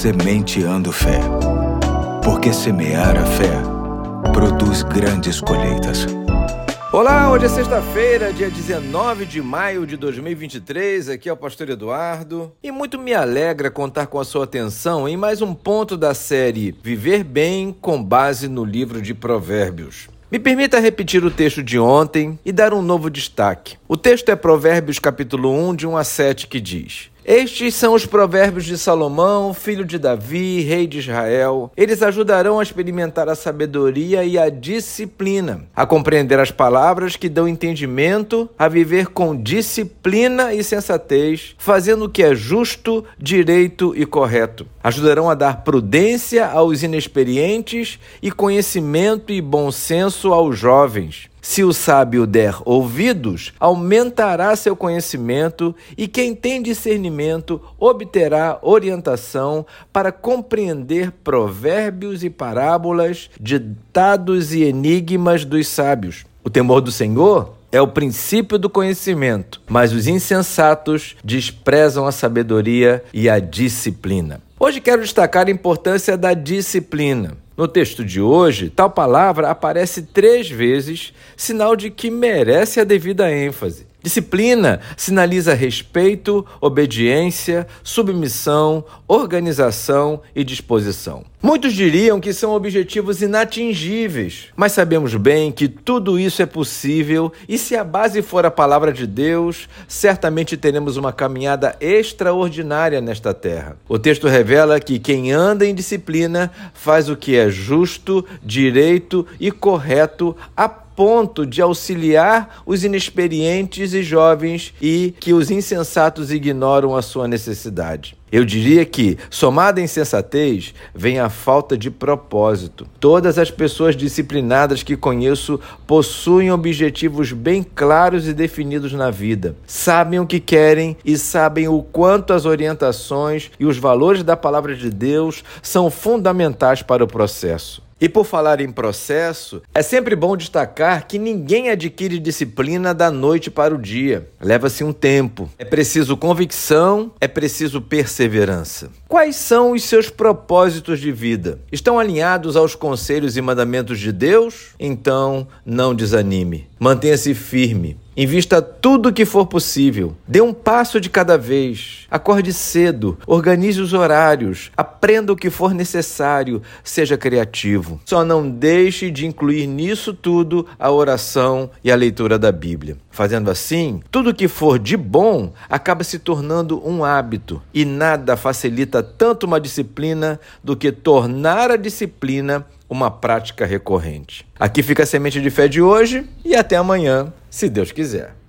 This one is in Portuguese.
Sementeando Fé. Porque semear a fé produz grandes colheitas. Olá, hoje é sexta-feira, dia 19 de maio de 2023. Aqui é o Pastor Eduardo e muito me alegra contar com a sua atenção em mais um ponto da série Viver Bem com base no livro de Provérbios. Me permita repetir o texto de ontem e dar um novo destaque. O texto é Provérbios capítulo 1, de 1 a 7, que diz: estes são os provérbios de Salomão, filho de Davi, rei de Israel. Eles ajudarão a experimentar a sabedoria e a disciplina, a compreender as palavras que dão entendimento, a viver com disciplina e sensatez, fazendo o que é justo, direito e correto. Ajudarão a dar prudência aos inexperientes e conhecimento e bom senso aos jovens. Se o sábio der ouvidos, aumentará seu conhecimento, e quem tem discernimento obterá orientação para compreender provérbios e parábolas, ditados e enigmas dos sábios. O temor do Senhor é o princípio do conhecimento, mas os insensatos desprezam a sabedoria e a disciplina. Hoje quero destacar a importância da disciplina. No texto de hoje, tal palavra aparece três vezes, sinal de que merece a devida ênfase. Disciplina sinaliza respeito, obediência, submissão, organização e disposição. Muitos diriam que são objetivos inatingíveis, mas sabemos bem que tudo isso é possível e se a base for a palavra de Deus, certamente teremos uma caminhada extraordinária nesta terra. O texto revela que quem anda em disciplina faz o que é justo, direito e correto a ponto de auxiliar os inexperientes e jovens e que os insensatos ignoram a sua necessidade. Eu diria que, somada à insensatez, vem a falta de propósito. Todas as pessoas disciplinadas que conheço possuem objetivos bem claros e definidos na vida. Sabem o que querem e sabem o quanto as orientações e os valores da palavra de Deus são fundamentais para o processo. E por falar em processo, é sempre bom destacar que ninguém adquire disciplina da noite para o dia. Leva-se um tempo. É preciso convicção, é preciso perseverança. Quais são os seus propósitos de vida? Estão alinhados aos conselhos e mandamentos de Deus? Então, não desanime. Mantenha-se firme. Invista tudo o que for possível. Dê um passo de cada vez. Acorde cedo. Organize os horários. Aprenda o que for necessário. Seja criativo. Só não deixe de incluir nisso tudo a oração e a leitura da Bíblia. Fazendo assim, tudo que for de bom acaba se tornando um hábito. E nada facilita tanto uma disciplina do que tornar a disciplina uma prática recorrente. Aqui fica a semente de fé de hoje e até amanhã, se Deus quiser.